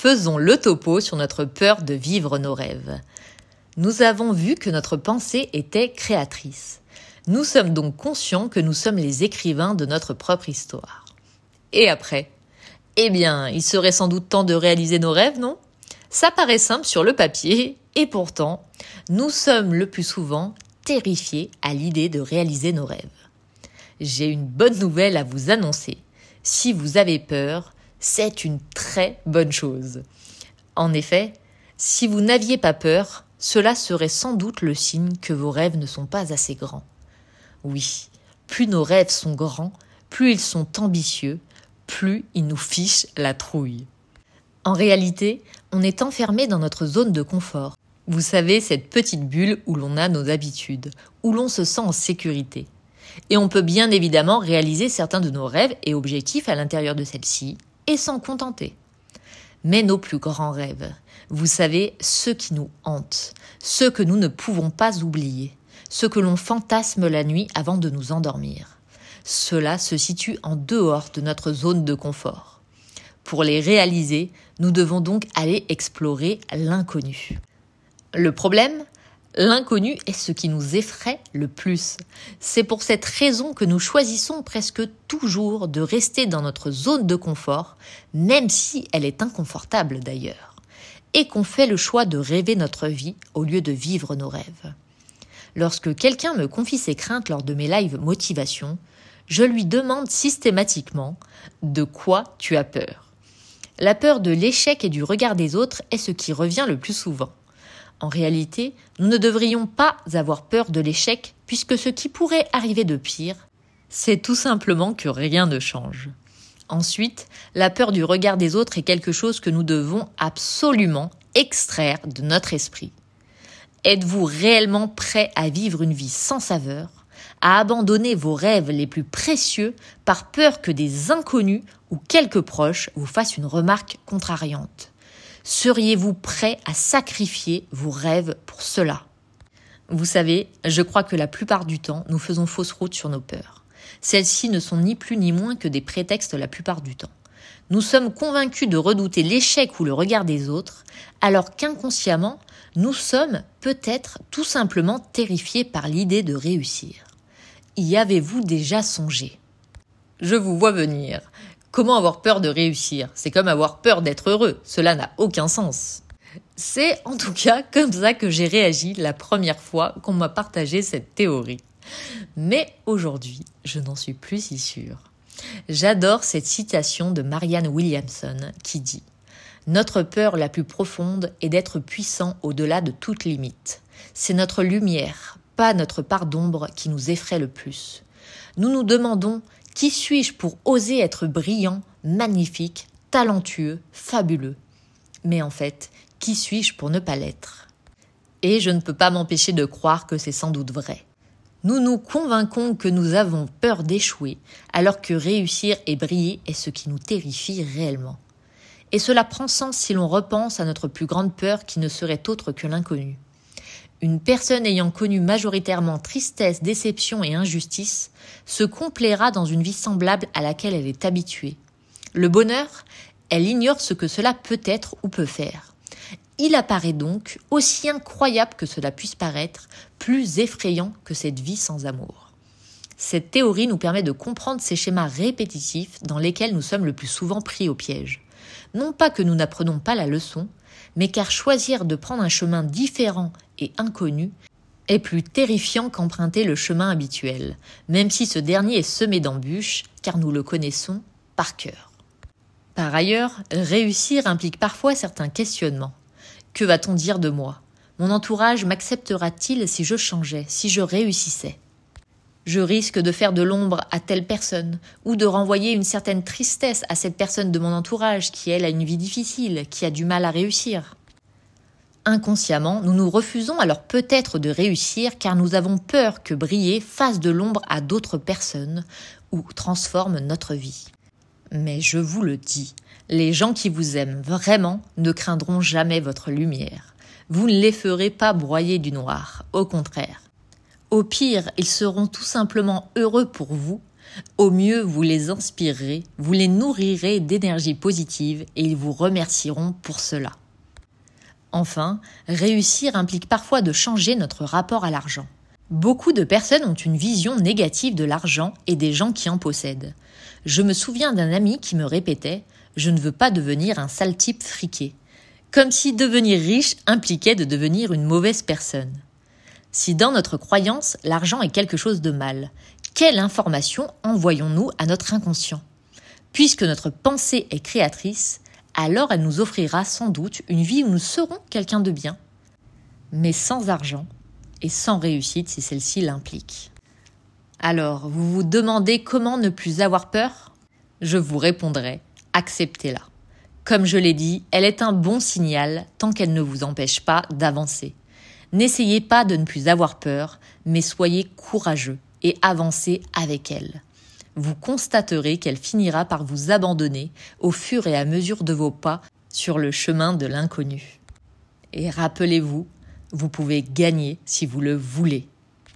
Faisons le topo sur notre peur de vivre nos rêves. Nous avons vu que notre pensée était créatrice. Nous sommes donc conscients que nous sommes les écrivains de notre propre histoire. Et après? Eh bien, il serait sans doute temps de réaliser nos rêves, non? Ça paraît simple sur le papier, et pourtant, nous sommes le plus souvent terrifiés à l'idée de réaliser nos rêves. J'ai une bonne nouvelle à vous annoncer. Si vous avez peur, c'est une très bonne chose. En effet, si vous n'aviez pas peur, cela serait sans doute le signe que vos rêves ne sont pas assez grands. Oui, plus nos rêves sont grands, plus ils sont ambitieux, plus ils nous fichent la trouille. En réalité, on est enfermé dans notre zone de confort. Vous savez, cette petite bulle où l'on a nos habitudes, où l'on se sent en sécurité. Et on peut bien évidemment réaliser certains de nos rêves et objectifs à l'intérieur de celle-ci, et s'en contenter. Mais nos plus grands rêves, vous savez, ceux qui nous hantent, ceux que nous ne pouvons pas oublier, ceux que l'on fantasme la nuit avant de nous endormir. Cela se situe en dehors de notre zone de confort. Pour les réaliser, nous devons donc aller explorer l'inconnu. Le problème L'inconnu est ce qui nous effraie le plus. C'est pour cette raison que nous choisissons presque toujours de rester dans notre zone de confort, même si elle est inconfortable d'ailleurs, et qu'on fait le choix de rêver notre vie au lieu de vivre nos rêves. Lorsque quelqu'un me confie ses craintes lors de mes lives motivation, je lui demande systématiquement de quoi tu as peur? La peur de l'échec et du regard des autres est ce qui revient le plus souvent. En réalité, nous ne devrions pas avoir peur de l'échec, puisque ce qui pourrait arriver de pire, c'est tout simplement que rien ne change. Ensuite, la peur du regard des autres est quelque chose que nous devons absolument extraire de notre esprit. Êtes-vous réellement prêt à vivre une vie sans saveur, à abandonner vos rêves les plus précieux par peur que des inconnus ou quelques proches vous fassent une remarque contrariante? Seriez-vous prêt à sacrifier vos rêves pour cela? Vous savez, je crois que la plupart du temps, nous faisons fausse route sur nos peurs. Celles-ci ne sont ni plus ni moins que des prétextes la plupart du temps. Nous sommes convaincus de redouter l'échec ou le regard des autres, alors qu'inconsciemment, nous sommes peut-être tout simplement terrifiés par l'idée de réussir. Y avez-vous déjà songé? Je vous vois venir. Comment avoir peur de réussir? C'est comme avoir peur d'être heureux. Cela n'a aucun sens. C'est en tout cas comme ça que j'ai réagi la première fois qu'on m'a partagé cette théorie. Mais aujourd'hui, je n'en suis plus si sûre. J'adore cette citation de Marianne Williamson qui dit Notre peur la plus profonde est d'être puissant au-delà de toute limite. C'est notre lumière, pas notre part d'ombre qui nous effraie le plus. Nous nous demandons qui suis-je pour oser être brillant, magnifique, talentueux, fabuleux? Mais en fait, qui suis-je pour ne pas l'être? Et je ne peux pas m'empêcher de croire que c'est sans doute vrai. Nous nous convainquons que nous avons peur d'échouer, alors que réussir et briller est ce qui nous terrifie réellement. Et cela prend sens si l'on repense à notre plus grande peur qui ne serait autre que l'inconnu. Une personne ayant connu majoritairement tristesse, déception et injustice se complaira dans une vie semblable à laquelle elle est habituée. Le bonheur, elle ignore ce que cela peut être ou peut faire. Il apparaît donc, aussi incroyable que cela puisse paraître, plus effrayant que cette vie sans amour. Cette théorie nous permet de comprendre ces schémas répétitifs dans lesquels nous sommes le plus souvent pris au piège. Non pas que nous n'apprenons pas la leçon, mais car choisir de prendre un chemin différent et inconnu est plus terrifiant qu'emprunter le chemin habituel, même si ce dernier est semé d'embûches, car nous le connaissons par cœur. Par ailleurs, réussir implique parfois certains questionnements. Que va-t-on dire de moi? Mon entourage m'acceptera-t-il si je changeais, si je réussissais? Je risque de faire de l'ombre à telle personne, ou de renvoyer une certaine tristesse à cette personne de mon entourage qui, elle, a une vie difficile, qui a du mal à réussir. Inconsciemment, nous nous refusons alors peut-être de réussir car nous avons peur que briller fasse de l'ombre à d'autres personnes ou transforme notre vie. Mais je vous le dis, les gens qui vous aiment vraiment ne craindront jamais votre lumière. Vous ne les ferez pas broyer du noir, au contraire. Au pire, ils seront tout simplement heureux pour vous, Au mieux, vous les inspirerez, vous les nourrirez d'énergie positive et ils vous remercieront pour cela. Enfin, réussir implique parfois de changer notre rapport à l'argent. Beaucoup de personnes ont une vision négative de l'argent et des gens qui en possèdent. Je me souviens d'un ami qui me répétait Je ne veux pas devenir un sale type friqué. Comme si devenir riche impliquait de devenir une mauvaise personne. Si dans notre croyance l'argent est quelque chose de mal, quelle information envoyons-nous à notre inconscient? Puisque notre pensée est créatrice, alors elle nous offrira sans doute une vie où nous serons quelqu'un de bien, mais sans argent et sans réussite si celle-ci l'implique. Alors, vous vous demandez comment ne plus avoir peur? Je vous répondrai, acceptez-la. Comme je l'ai dit, elle est un bon signal tant qu'elle ne vous empêche pas d'avancer. N'essayez pas de ne plus avoir peur, mais soyez courageux et avancez avec elle vous constaterez qu'elle finira par vous abandonner au fur et à mesure de vos pas sur le chemin de l'inconnu. Et rappelez-vous, vous pouvez gagner si vous le voulez.